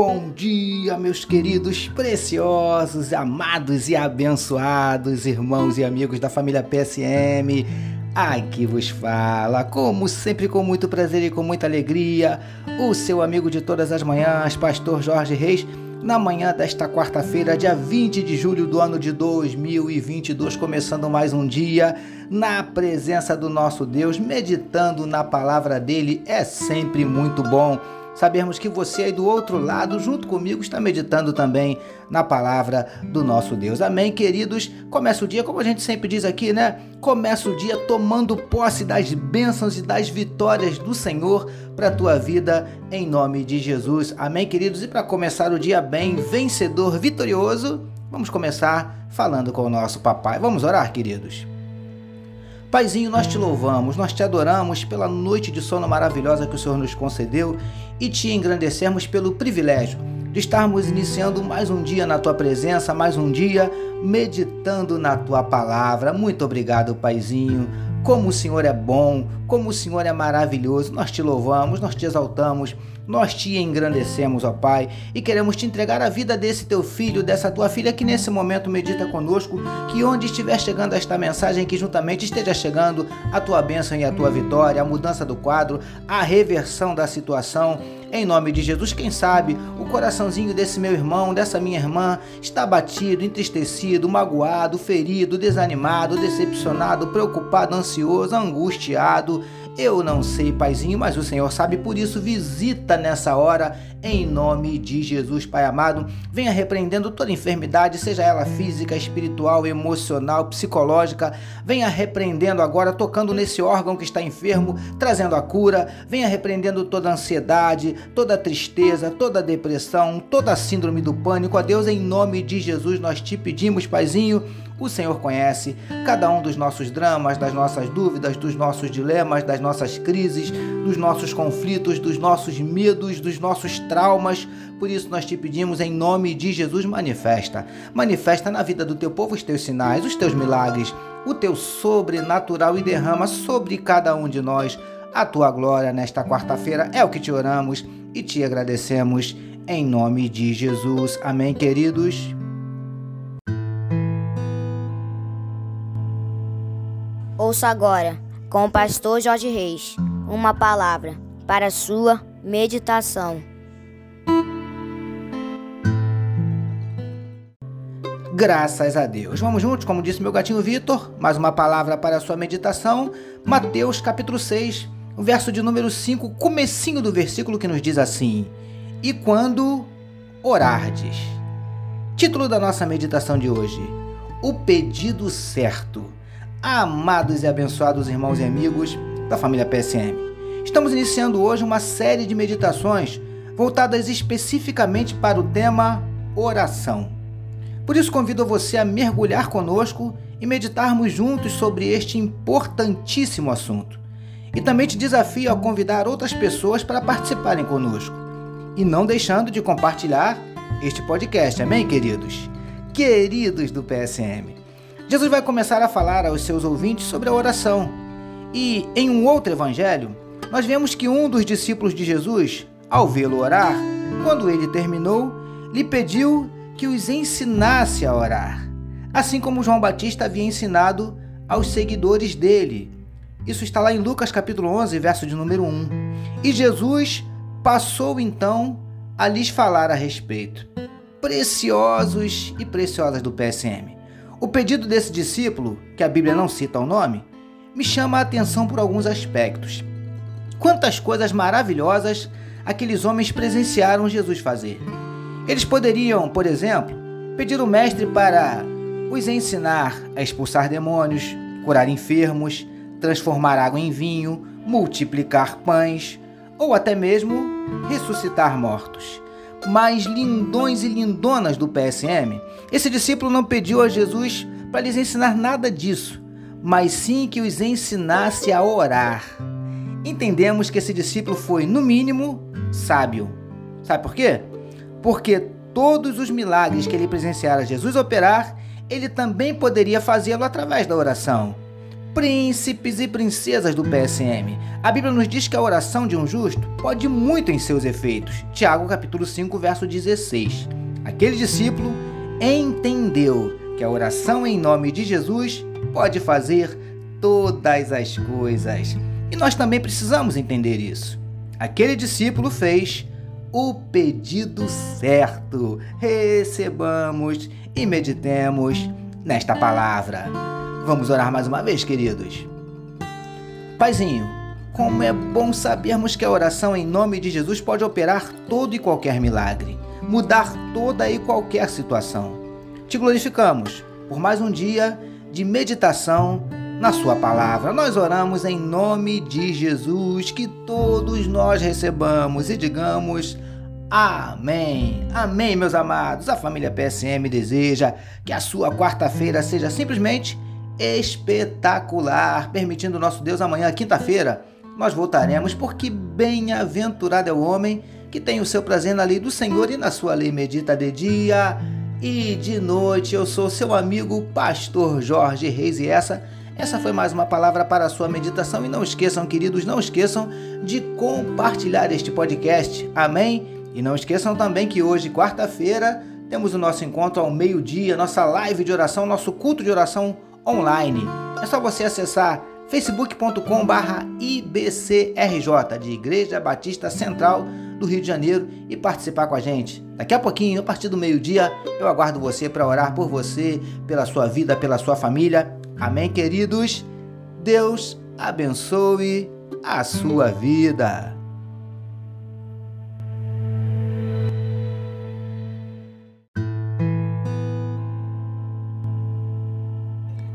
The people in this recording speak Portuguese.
Bom dia, meus queridos, preciosos, amados e abençoados irmãos e amigos da família PSM. Aqui vos fala, como sempre, com muito prazer e com muita alegria, o seu amigo de todas as manhãs, Pastor Jorge Reis, na manhã desta quarta-feira, dia 20 de julho do ano de 2022, começando mais um dia na presença do nosso Deus, meditando na palavra dele, é sempre muito bom sabermos que você aí do outro lado, junto comigo, está meditando também na palavra do nosso Deus. Amém, queridos? Começa o dia, como a gente sempre diz aqui, né? Começa o dia tomando posse das bênçãos e das vitórias do Senhor para a tua vida, em nome de Jesus. Amém, queridos? E para começar o dia bem, vencedor, vitorioso, vamos começar falando com o nosso papai. Vamos orar, queridos? Paizinho, nós te louvamos, nós te adoramos pela noite de sono maravilhosa que o Senhor nos concedeu e te engrandecemos pelo privilégio de estarmos iniciando mais um dia na tua presença, mais um dia meditando na tua palavra. Muito obrigado, Paizinho. Como o Senhor é bom, como o Senhor é maravilhoso. Nós te louvamos, nós te exaltamos nós te engrandecemos, ó Pai, e queremos te entregar a vida desse teu filho, dessa tua filha que nesse momento medita conosco, que onde estiver chegando esta mensagem, que juntamente esteja chegando a tua bênção e a tua vitória, a mudança do quadro, a reversão da situação. Em nome de Jesus, quem sabe o coraçãozinho desse meu irmão, dessa minha irmã, está batido, entristecido, magoado, ferido, desanimado, decepcionado, preocupado, ansioso, angustiado. Eu não sei, Paizinho, mas o Senhor sabe, por isso visita nessa hora, em nome de Jesus, Pai amado. Venha repreendendo toda enfermidade, seja ela física, espiritual, emocional, psicológica. Venha repreendendo agora, tocando nesse órgão que está enfermo, trazendo a cura. Venha repreendendo toda ansiedade, toda tristeza, toda depressão, toda síndrome do pânico. A Deus, em nome de Jesus, nós te pedimos, Paizinho o Senhor conhece cada um dos nossos dramas, das nossas dúvidas, dos nossos dilemas, das nossas crises, dos nossos conflitos, dos nossos medos, dos nossos traumas. Por isso nós te pedimos em nome de Jesus, manifesta. Manifesta na vida do teu povo os teus sinais, os teus milagres, o teu sobrenatural e derrama sobre cada um de nós a tua glória nesta quarta-feira. É o que te oramos e te agradecemos em nome de Jesus. Amém, queridos. Ouça agora, com o pastor Jorge Reis, uma palavra para sua meditação. Graças a Deus. Vamos juntos, como disse meu gatinho Vitor, mais uma palavra para sua meditação. Mateus capítulo 6, o verso de número 5, comecinho do versículo que nos diz assim: E quando orardes. Título da nossa meditação de hoje: O pedido certo. Amados e abençoados irmãos e amigos da família PSM, estamos iniciando hoje uma série de meditações voltadas especificamente para o tema oração. Por isso, convido você a mergulhar conosco e meditarmos juntos sobre este importantíssimo assunto. E também te desafio a convidar outras pessoas para participarem conosco. E não deixando de compartilhar este podcast, amém, queridos? Queridos do PSM. Jesus vai começar a falar aos seus ouvintes sobre a oração. E em um outro evangelho, nós vemos que um dos discípulos de Jesus, ao vê-lo orar, quando ele terminou, lhe pediu que os ensinasse a orar, assim como João Batista havia ensinado aos seguidores dele. Isso está lá em Lucas capítulo 11, verso de número 1. E Jesus passou então a lhes falar a respeito. Preciosos e preciosas do PSM. O pedido desse discípulo, que a Bíblia não cita o nome, me chama a atenção por alguns aspectos. Quantas coisas maravilhosas aqueles homens presenciaram Jesus fazer. Eles poderiam, por exemplo, pedir o mestre para os ensinar a expulsar demônios, curar enfermos, transformar água em vinho, multiplicar pães ou até mesmo ressuscitar mortos mais lindões e lindonas do PSM, esse discípulo não pediu a Jesus para lhes ensinar nada disso, mas sim que os ensinasse a orar. Entendemos que esse discípulo foi, no mínimo, sábio. Sabe por quê? Porque todos os milagres que ele presenciara Jesus operar, ele também poderia fazê-lo através da oração. Príncipes e princesas do PSM. A Bíblia nos diz que a oração de um justo pode muito em seus efeitos. Tiago capítulo 5, verso 16. Aquele discípulo entendeu que a oração em nome de Jesus pode fazer todas as coisas. E nós também precisamos entender isso. Aquele discípulo fez o pedido certo. Recebamos e meditemos nesta palavra. Vamos orar mais uma vez, queridos. Paizinho, como é bom sabermos que a oração em nome de Jesus pode operar todo e qualquer milagre, mudar toda e qualquer situação. Te glorificamos por mais um dia de meditação na Sua palavra. Nós oramos em nome de Jesus, que todos nós recebamos e digamos. Amém. Amém, meus amados. A família PSM deseja que a sua quarta-feira seja simplesmente espetacular, permitindo nosso Deus amanhã, quinta-feira, nós voltaremos, porque bem-aventurado é o homem que tem o seu prazer na lei do Senhor e na sua lei medita de dia e de noite. Eu sou seu amigo Pastor Jorge Reis e essa essa foi mais uma palavra para a sua meditação e não esqueçam, queridos, não esqueçam de compartilhar este podcast. Amém? E não esqueçam também que hoje, quarta-feira, temos o nosso encontro ao meio-dia, nossa live de oração, nosso culto de oração online. É só você acessar facebook.com/ibcrj de Igreja Batista Central do Rio de Janeiro e participar com a gente. Daqui a pouquinho, a partir do meio-dia, eu aguardo você para orar por você, pela sua vida, pela sua família. Amém, queridos. Deus abençoe a sua vida.